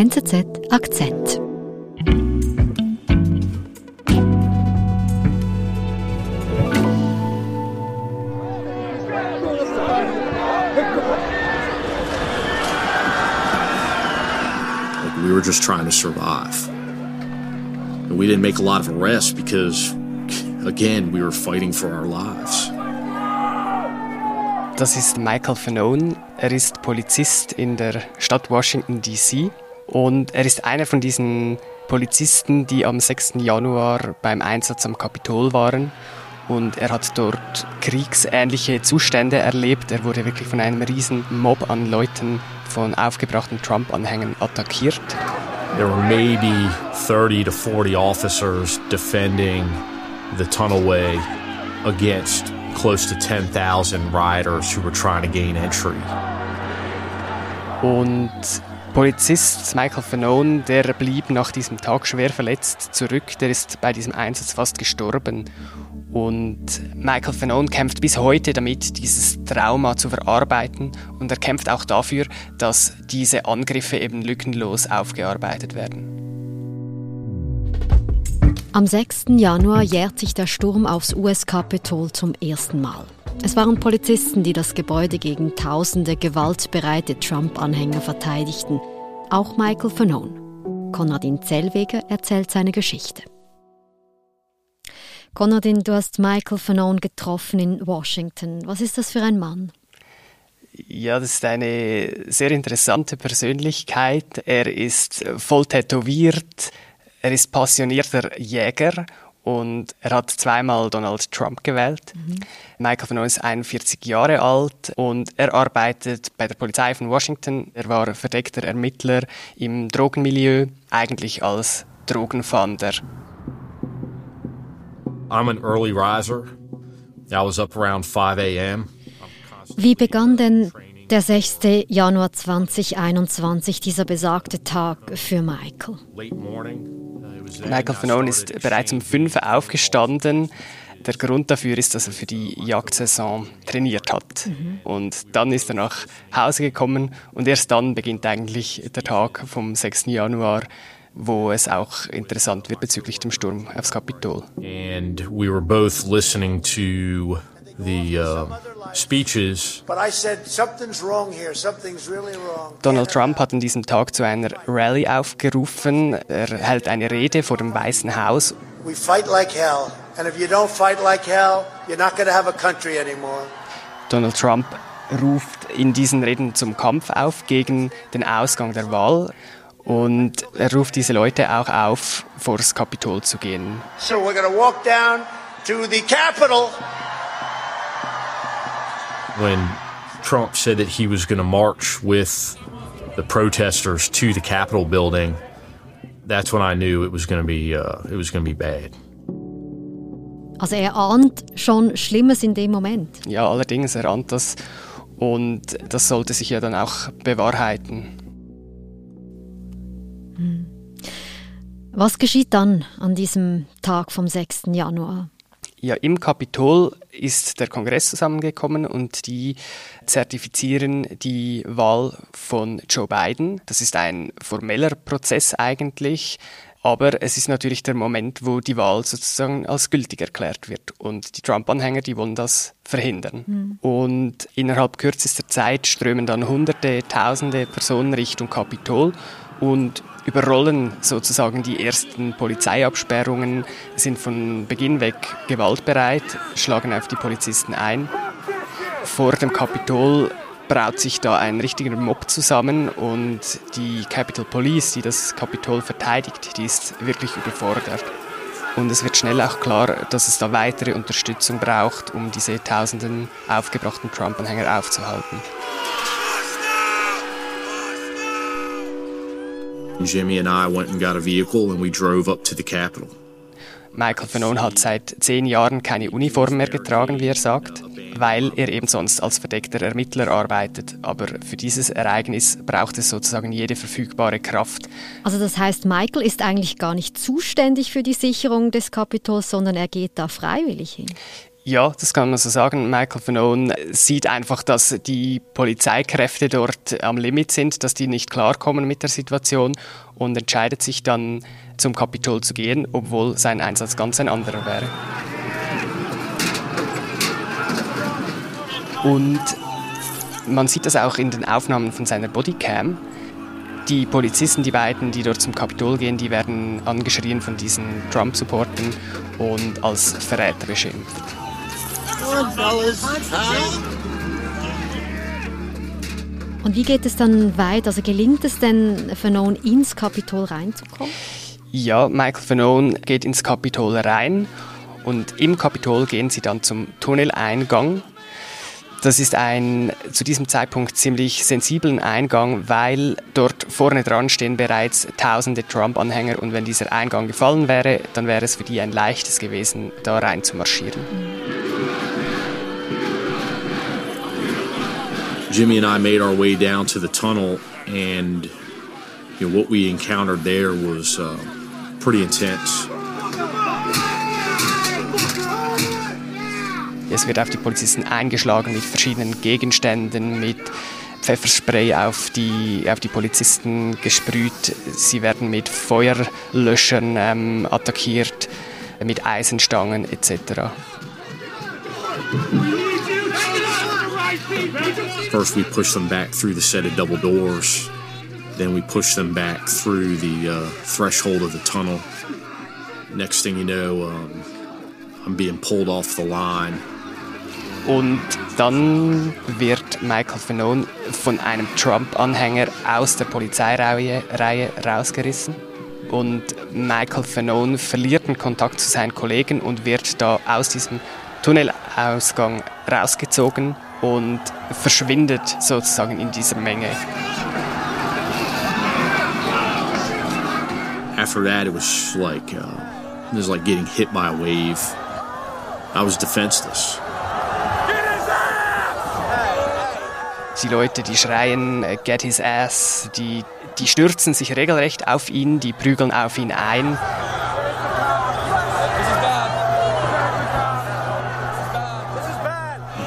NZZ Akzent. We were just trying to survive. And we didn't make a lot of arrests because, again, we were fighting for our lives. Das ist Michael Fanone. Er ist Polizist in der Stadt Washington, D.C. Und er ist einer von diesen Polizisten, die am 6. Januar beim Einsatz am Kapitol waren. Und er hat dort kriegsähnliche Zustände erlebt. Er wurde wirklich von einem riesen Mob an Leuten von aufgebrachten Trump-Anhängern attackiert. There were maybe 30 to 40 officers defending the tunnelway against close to 10,000 riders who were trying to gain entry. Und Polizist Michael Fanone, der blieb nach diesem Tag schwer verletzt zurück. Der ist bei diesem Einsatz fast gestorben. Und Michael Fanone kämpft bis heute damit, dieses Trauma zu verarbeiten. Und er kämpft auch dafür, dass diese Angriffe eben lückenlos aufgearbeitet werden. Am 6. Januar jährt sich der Sturm aufs US-Kapitol zum ersten Mal. Es waren Polizisten, die das Gebäude gegen tausende gewaltbereite Trump-Anhänger verteidigten. Auch Michael Fanone. Konradin Zellweger erzählt seine Geschichte. Konradin, du hast Michael Fanone getroffen in Washington. Was ist das für ein Mann? Ja, das ist eine sehr interessante Persönlichkeit. Er ist voll tätowiert, er ist passionierter Jäger und er hat zweimal Donald Trump gewählt. Mhm. Michael Fanone ist 41 Jahre alt und er arbeitet bei der Polizei von Washington. Er war verdeckter Ermittler im Drogenmilieu, eigentlich als Drogenfander. I'm an early riser. I was up around 5 a.m. Wie begann denn der 6. Januar 2021, dieser besagte Tag für Michael? Michael Fanone ist bereits um 5 Uhr aufgestanden. Der Grund dafür ist, dass er für die Jagdsaison trainiert hat. Mhm. Und dann ist er nach Hause gekommen und erst dann beginnt eigentlich der Tag vom 6. Januar wo es auch interessant wird bezüglich dem Sturm aufs Kapitol. And we were both listening to the uh, speeches. Donald Trump hat an diesem Tag zu einer Rallye aufgerufen. Er hält eine Rede vor dem Weißen Haus. We fight like hell, and if you don't fight like hell, you're not going to have a country anymore. Donald Trump ruft in diesen Reden zum Kampf auf gegen den Ausgang der Wahl. Und er ruft diese Leute auch auf, vor das Kapitol zu gehen. So we're going to walk down to the Capitol. When Trump said that he was going to march with the protesters to the Capitol building, that's when I knew it was going to be uh, it was going to be bad. Also er ahnt schon Schlimmes in dem Moment. Ja, allerdings er ahnt das und das sollte sich ja dann auch bewahrheiten. Was geschieht dann an diesem Tag vom 6. Januar? Ja, im Kapitol ist der Kongress zusammengekommen und die zertifizieren die Wahl von Joe Biden. Das ist ein formeller Prozess eigentlich, aber es ist natürlich der Moment, wo die Wahl sozusagen als gültig erklärt wird. Und die Trump-Anhänger, die wollen das verhindern. Mhm. Und innerhalb kürzester Zeit strömen dann Hunderte, Tausende Personen Richtung Kapitol und überrollen sozusagen die ersten Polizeiabsperrungen, sind von Beginn weg gewaltbereit, schlagen auf die Polizisten ein. Vor dem Kapitol braut sich da ein richtiger Mob zusammen und die Capitol Police, die das Kapitol verteidigt, die ist wirklich überfordert. Und es wird schnell auch klar, dass es da weitere Unterstützung braucht, um diese tausenden aufgebrachten Trump-Anhänger aufzuhalten. Jimmy and I went and got a vehicle and we drove up to the Capitol. Michael Fanone hat seit zehn Jahren keine Uniform mehr getragen, wie er sagt, weil er eben sonst als verdeckter Ermittler arbeitet. Aber für dieses Ereignis braucht es sozusagen jede verfügbare Kraft. Also das heißt, Michael ist eigentlich gar nicht zuständig für die Sicherung des Kapitols, sondern er geht da freiwillig hin. Ja, das kann man so sagen. Michael Fanone sieht einfach, dass die Polizeikräfte dort am Limit sind, dass die nicht klarkommen mit der Situation und entscheidet sich dann zum Kapitol zu gehen, obwohl sein Einsatz ganz ein anderer wäre. Und man sieht das auch in den Aufnahmen von seiner Bodycam. Die Polizisten, die beiden, die dort zum Kapitol gehen, die werden angeschrien von diesen Trump-Supportern und als Verräter beschimpft. Und wie geht es dann weiter? Also gelingt es denn, Fanon ins Kapitol reinzukommen? Ja, Michael Fanon geht ins Kapitol rein und im Kapitol gehen sie dann zum Tunneleingang. Das ist ein zu diesem Zeitpunkt ziemlich sensiblen Eingang, weil dort vorne dran stehen bereits tausende Trump-Anhänger und wenn dieser Eingang gefallen wäre, dann wäre es für die ein leichtes gewesen, da rein zu marschieren. Jimmy and I made our way down to the tunnel, and you know, what we encountered there was uh, pretty intense. Es wird auf die Polizisten eingeschlagen mit verschiedenen Gegenständen, mit Pfefferspray auf die, auf die Polizisten gesprüht. Sie werden mit Feuerlöschern ähm, attackiert, mit Eisenstangen etc. First, we push them back through the set of double doors. Then we push them back through the uh, threshold of the tunnel. Next thing you know, um, I'm being pulled off the line. Und dann wird Michael Fanone von einem Trump-Anhänger aus der Polizeireihe Reihe rausgerissen. Und Michael Fanone verliert den Kontakt zu seinen Kollegen und wird da aus diesem Tunnelausgang rausgezogen und verschwindet sozusagen in dieser Menge. After that, it was like uh, it was like getting hit by a wave. I was defenseless. Die Leute, die schreien, äh, get his ass, die, die stürzen sich regelrecht auf ihn, die prügeln auf ihn ein.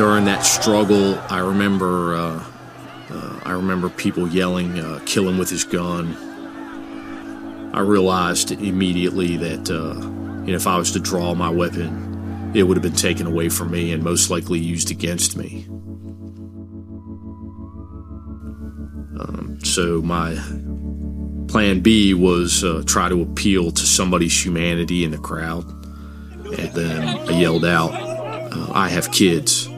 During that struggle, I remember uh, uh, I remember people yelling, uh, "Kill him with his gun." I realized immediately that uh, you know if I was to draw my weapon, it would have been taken away from me and most likely used against me. Um, so my plan B was uh, try to appeal to somebody's humanity in the crowd, and then I yelled out, uh, "I have kids."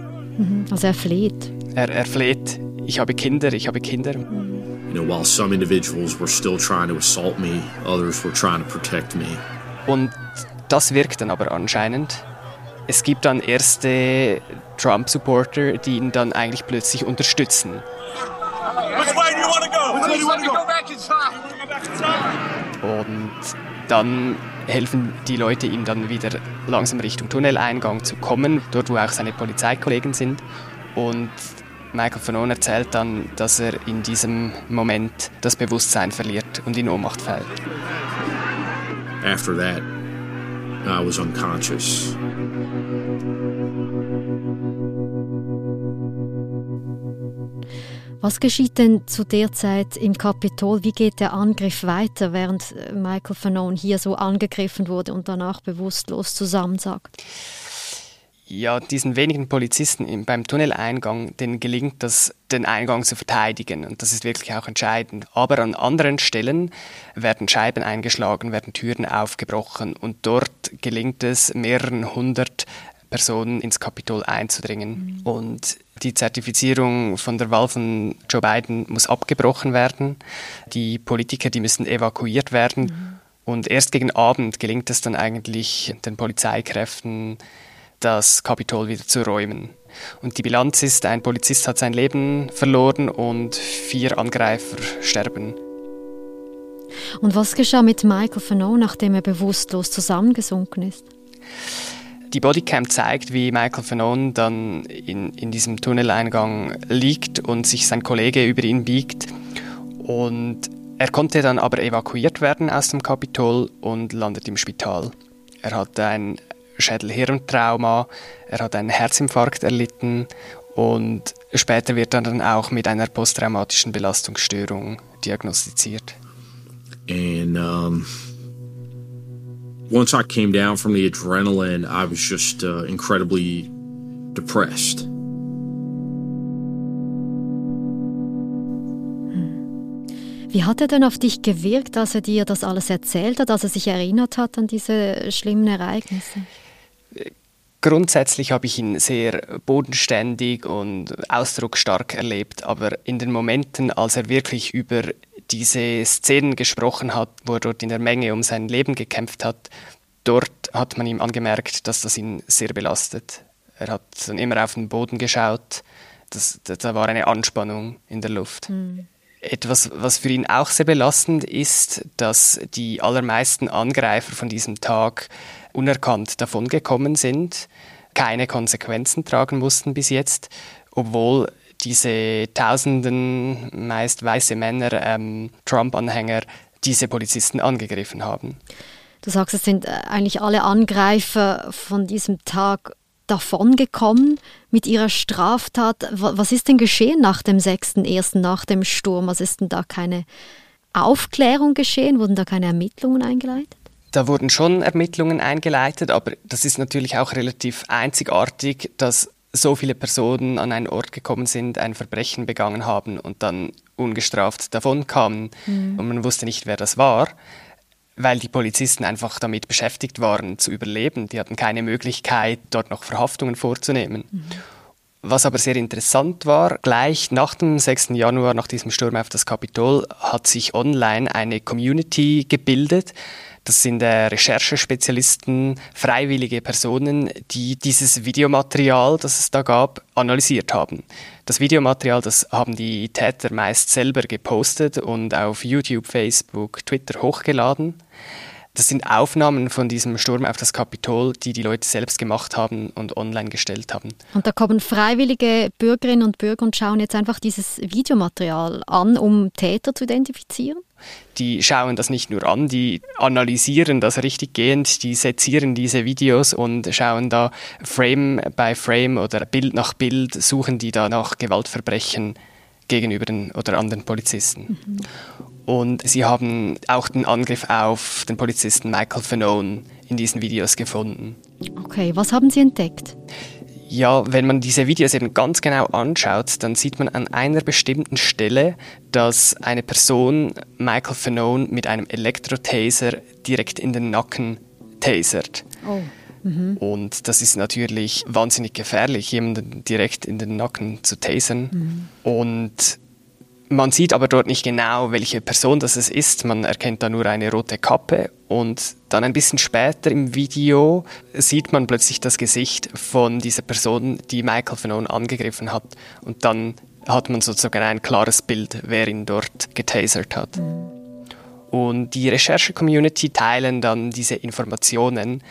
Mhm. Also er flieht. Er, er fleht, ich habe Kinder, ich habe Kinder. You know, while some individuals were still trying to assault me, others were trying to protect me. Und das wirkt dann aber anscheinend. Es gibt dann erste Trump-Supporter, die ihn dann eigentlich plötzlich unterstützen. Und dann helfen die Leute ihm dann wieder langsam Richtung Tunneleingang zu kommen, dort wo auch seine Polizeikollegen sind. Und Michael Fanon erzählt dann, dass er in diesem Moment das Bewusstsein verliert und in Ohnmacht fällt. After that, I was unconscious. Was geschieht denn zu der Zeit im Kapitol? Wie geht der Angriff weiter, während äh, Michael Fanon hier so angegriffen wurde und danach bewusstlos zusammensagt? Ja, diesen wenigen Polizisten beim Tunneleingang, denen gelingt das, den Eingang zu verteidigen. Und das ist wirklich auch entscheidend. Aber an anderen Stellen werden Scheiben eingeschlagen, werden Türen aufgebrochen und dort gelingt es mehreren hundert Personen ins Kapitol einzudringen. Mhm. Und die Zertifizierung von der Wahl von Joe Biden muss abgebrochen werden. Die Politiker, die müssen evakuiert werden. Mhm. Und erst gegen Abend gelingt es dann eigentlich den Polizeikräften, das Kapitol wieder zu räumen. Und die Bilanz ist, ein Polizist hat sein Leben verloren und vier Angreifer sterben. Und was geschah mit Michael Fanon, nachdem er bewusstlos zusammengesunken ist? Die Bodycam zeigt, wie Michael Fanon dann in, in diesem Tunneleingang liegt und sich sein Kollege über ihn biegt. Und er konnte dann aber evakuiert werden aus dem Kapitol und landet im Spital. Er hatte ein Schädelhirntrauma, er hat einen Herzinfarkt erlitten und später wird er dann auch mit einer posttraumatischen Belastungsstörung diagnostiziert. And um, once I came down from the adrenaline, I was just uh, incredibly depressed. Wie hat er denn auf dich gewirkt, als er dir das alles erzählt hat, als er sich erinnert hat an diese schlimmen Ereignisse? Grundsätzlich habe ich ihn sehr bodenständig und ausdrucksstark erlebt, aber in den Momenten, als er wirklich über diese Szenen gesprochen hat, wo er dort in der Menge um sein Leben gekämpft hat, dort hat man ihm angemerkt, dass das ihn sehr belastet. Er hat dann immer auf den Boden geschaut, das, da war eine Anspannung in der Luft. Mhm. Etwas, was für ihn auch sehr belastend ist, dass die allermeisten Angreifer von diesem Tag unerkannt davongekommen sind, keine Konsequenzen tragen mussten bis jetzt, obwohl diese tausenden, meist weiße Männer, ähm, Trump-Anhänger, diese Polizisten angegriffen haben. Du sagst, es sind äh, eigentlich alle Angreifer von diesem Tag davongekommen mit ihrer Straftat. Was ist denn geschehen nach dem 6.1., nach dem Sturm? Was ist denn da keine Aufklärung geschehen? Wurden da keine Ermittlungen eingeleitet? Da wurden schon Ermittlungen eingeleitet, aber das ist natürlich auch relativ einzigartig, dass so viele Personen an einen Ort gekommen sind, ein Verbrechen begangen haben und dann ungestraft davonkamen mhm. und man wusste nicht, wer das war weil die Polizisten einfach damit beschäftigt waren, zu überleben. Die hatten keine Möglichkeit, dort noch Verhaftungen vorzunehmen. Mhm. Was aber sehr interessant war, gleich nach dem 6. Januar, nach diesem Sturm auf das Kapitol, hat sich online eine Community gebildet, das sind äh, Recherchespezialisten, freiwillige Personen, die dieses Videomaterial, das es da gab, analysiert haben. Das Videomaterial, das haben die Täter meist selber gepostet und auf YouTube, Facebook, Twitter hochgeladen. Das sind Aufnahmen von diesem Sturm auf das Kapitol, die die Leute selbst gemacht haben und online gestellt haben. Und da kommen freiwillige Bürgerinnen und Bürger und schauen jetzt einfach dieses Videomaterial an, um Täter zu identifizieren? Die schauen das nicht nur an, die analysieren das richtig gehend, die sezieren diese Videos und schauen da Frame by Frame oder Bild nach Bild, suchen die da nach Gewaltverbrechen gegenüber den oder anderen Polizisten. Mhm. Und sie haben auch den Angriff auf den Polizisten Michael Fanone in diesen Videos gefunden. Okay, was haben Sie entdeckt? Ja, wenn man diese Videos eben ganz genau anschaut, dann sieht man an einer bestimmten Stelle, dass eine Person Michael Fanone mit einem Elektrotaser direkt in den Nacken tasert. Oh. Mhm. Und das ist natürlich wahnsinnig gefährlich, jemanden direkt in den Nacken zu tasern. Mhm. Und man sieht aber dort nicht genau, welche Person das ist. Man erkennt da nur eine rote Kappe und dann ein bisschen später im Video sieht man plötzlich das Gesicht von dieser Person, die Michael Fanone angegriffen hat. Und dann hat man sozusagen ein klares Bild, wer ihn dort getasert hat. Und die Recherche-Community teilen dann diese Informationen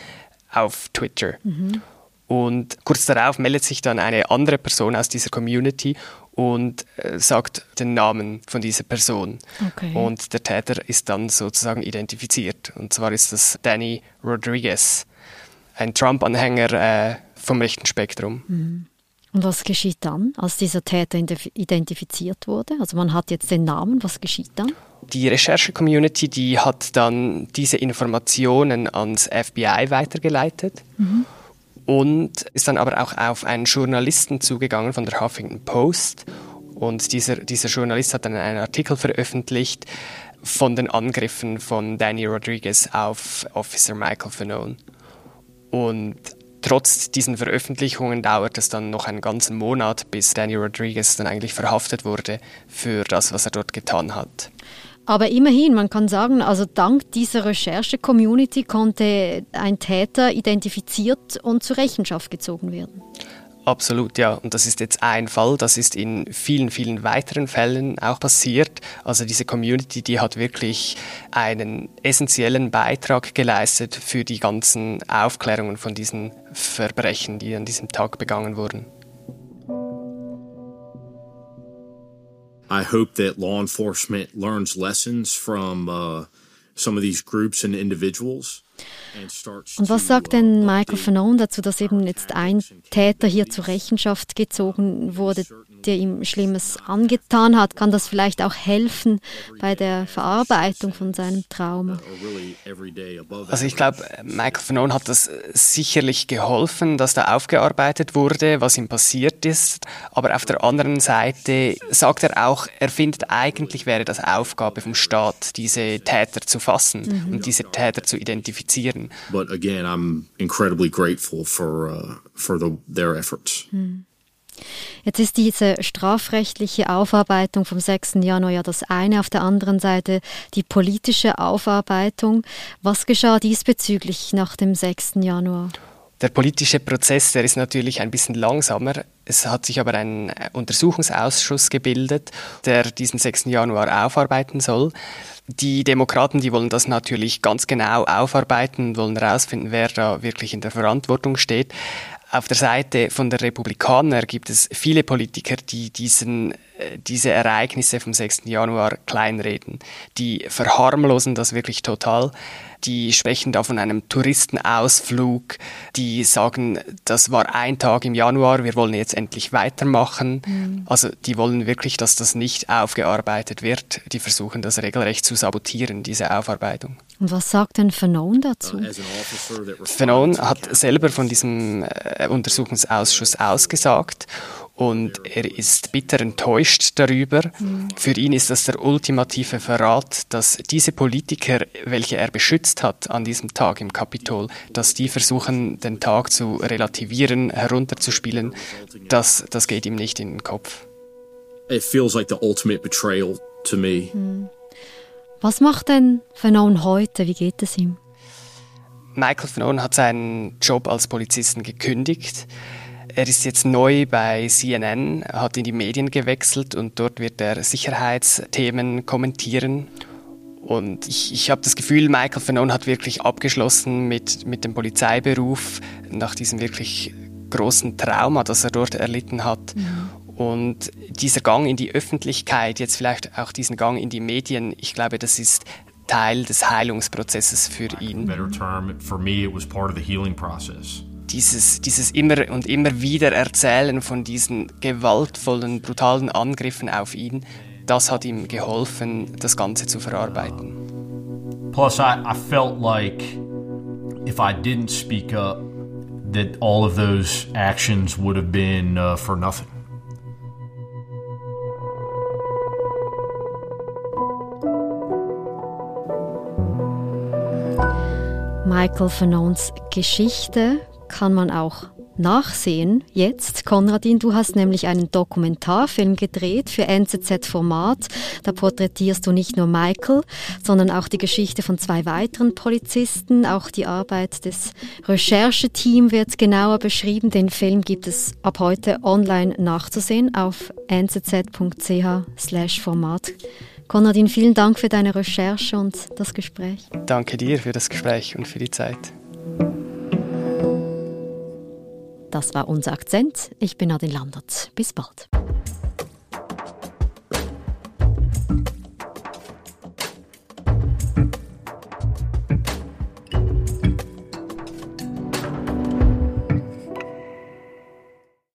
auf Twitter. Mhm. Und kurz darauf meldet sich dann eine andere Person aus dieser Community und äh, sagt den Namen von dieser Person. Okay. Und der Täter ist dann sozusagen identifiziert. Und zwar ist das Danny Rodriguez, ein Trump-Anhänger äh, vom rechten Spektrum. Mhm. Und was geschieht dann, als dieser Täter identifiziert wurde? Also man hat jetzt den Namen, was geschieht dann? Die Recherche-Community, die hat dann diese Informationen ans FBI weitergeleitet. Mhm und ist dann aber auch auf einen Journalisten zugegangen von der Huffington Post. Und dieser, dieser Journalist hat dann einen Artikel veröffentlicht von den Angriffen von Danny Rodriguez auf Officer Michael Fanone. Und trotz diesen Veröffentlichungen dauert es dann noch einen ganzen Monat, bis Danny Rodriguez dann eigentlich verhaftet wurde für das, was er dort getan hat. Aber immerhin, man kann sagen, also dank dieser Recherche-Community konnte ein Täter identifiziert und zur Rechenschaft gezogen werden. Absolut, ja. Und das ist jetzt ein Fall. Das ist in vielen, vielen weiteren Fällen auch passiert. Also diese Community, die hat wirklich einen essentiellen Beitrag geleistet für die ganzen Aufklärungen von diesen Verbrechen, die an diesem Tag begangen wurden. I hope that law enforcement learns lessons from uh, some of these groups and individuals. Und was sagt denn Michael Fanon dazu, dass eben jetzt ein Täter hier zur Rechenschaft gezogen wurde, der ihm Schlimmes angetan hat? Kann das vielleicht auch helfen bei der Verarbeitung von seinem Trauma? Also ich glaube, Michael Fanon hat das sicherlich geholfen, dass da aufgearbeitet wurde, was ihm passiert ist. Aber auf der anderen Seite sagt er auch, er findet eigentlich wäre das Aufgabe vom Staat, diese Täter zu fassen mhm. und diese Täter zu identifizieren. But again, I'm incredibly grateful for uh, for the, their efforts. Mhm. Jetzt ist diese strafrechtliche Aufarbeitung vom 6. Januar ja das eine, auf der anderen Seite die politische Aufarbeitung. Was geschah diesbezüglich nach dem 6. Januar? Der politische Prozess, der ist natürlich ein bisschen langsamer. Es hat sich aber ein Untersuchungsausschuss gebildet, der diesen 6. Januar aufarbeiten soll. Die Demokraten, die wollen das natürlich ganz genau aufarbeiten, wollen herausfinden, wer da wirklich in der Verantwortung steht. Auf der Seite von der Republikaner gibt es viele Politiker, die diesen, äh, diese Ereignisse vom 6. Januar kleinreden. Die verharmlosen das wirklich total. Die sprechen da von einem Touristenausflug. Die sagen, das war ein Tag im Januar, wir wollen jetzt endlich weitermachen. Mhm. Also die wollen wirklich, dass das nicht aufgearbeitet wird. Die versuchen das regelrecht zu sabotieren, diese Aufarbeitung. Und was sagt denn Fanon dazu? Fanon hat selber von diesem äh, Untersuchungsausschuss ausgesagt und er ist bitter enttäuscht darüber. Mhm. Für ihn ist das der ultimative Verrat, dass diese Politiker, welche er beschützt hat an diesem Tag im Kapitol, dass die versuchen, den Tag zu relativieren, herunterzuspielen, das, das geht ihm nicht in den Kopf. It feels like the ultimate betrayal to me. Mhm. Was macht denn Fanon heute? Wie geht es ihm? Michael Fanon hat seinen Job als Polizisten gekündigt. Er ist jetzt neu bei CNN, hat in die Medien gewechselt und dort wird er Sicherheitsthemen kommentieren. Und ich, ich habe das Gefühl, Michael Fanon hat wirklich abgeschlossen mit, mit dem Polizeiberuf nach diesem wirklich großen Trauma, das er dort erlitten hat. Mhm. Und dieser Gang in die Öffentlichkeit, jetzt vielleicht auch diesen Gang in die Medien, ich glaube, das ist Teil des Heilungsprozesses für ihn. Dieses, dieses immer und immer wieder Erzählen von diesen gewaltvollen, brutalen Angriffen auf ihn, das hat ihm geholfen, das Ganze zu verarbeiten. Plus, I, I felt like if I didn't speak up, that all of those actions would have been uh, for nothing. Michael Fanons Geschichte kann man auch nachsehen jetzt. Konradin, du hast nämlich einen Dokumentarfilm gedreht für NZZ-Format. Da porträtierst du nicht nur Michael, sondern auch die Geschichte von zwei weiteren Polizisten. Auch die Arbeit des Rechercheteams wird genauer beschrieben. Den Film gibt es ab heute online nachzusehen auf nzz.ch/format. Konradin, vielen Dank für deine Recherche und das Gespräch. Danke dir für das Gespräch und für die Zeit. Das war unser Akzent. Ich bin Nadine Landert. Bis bald.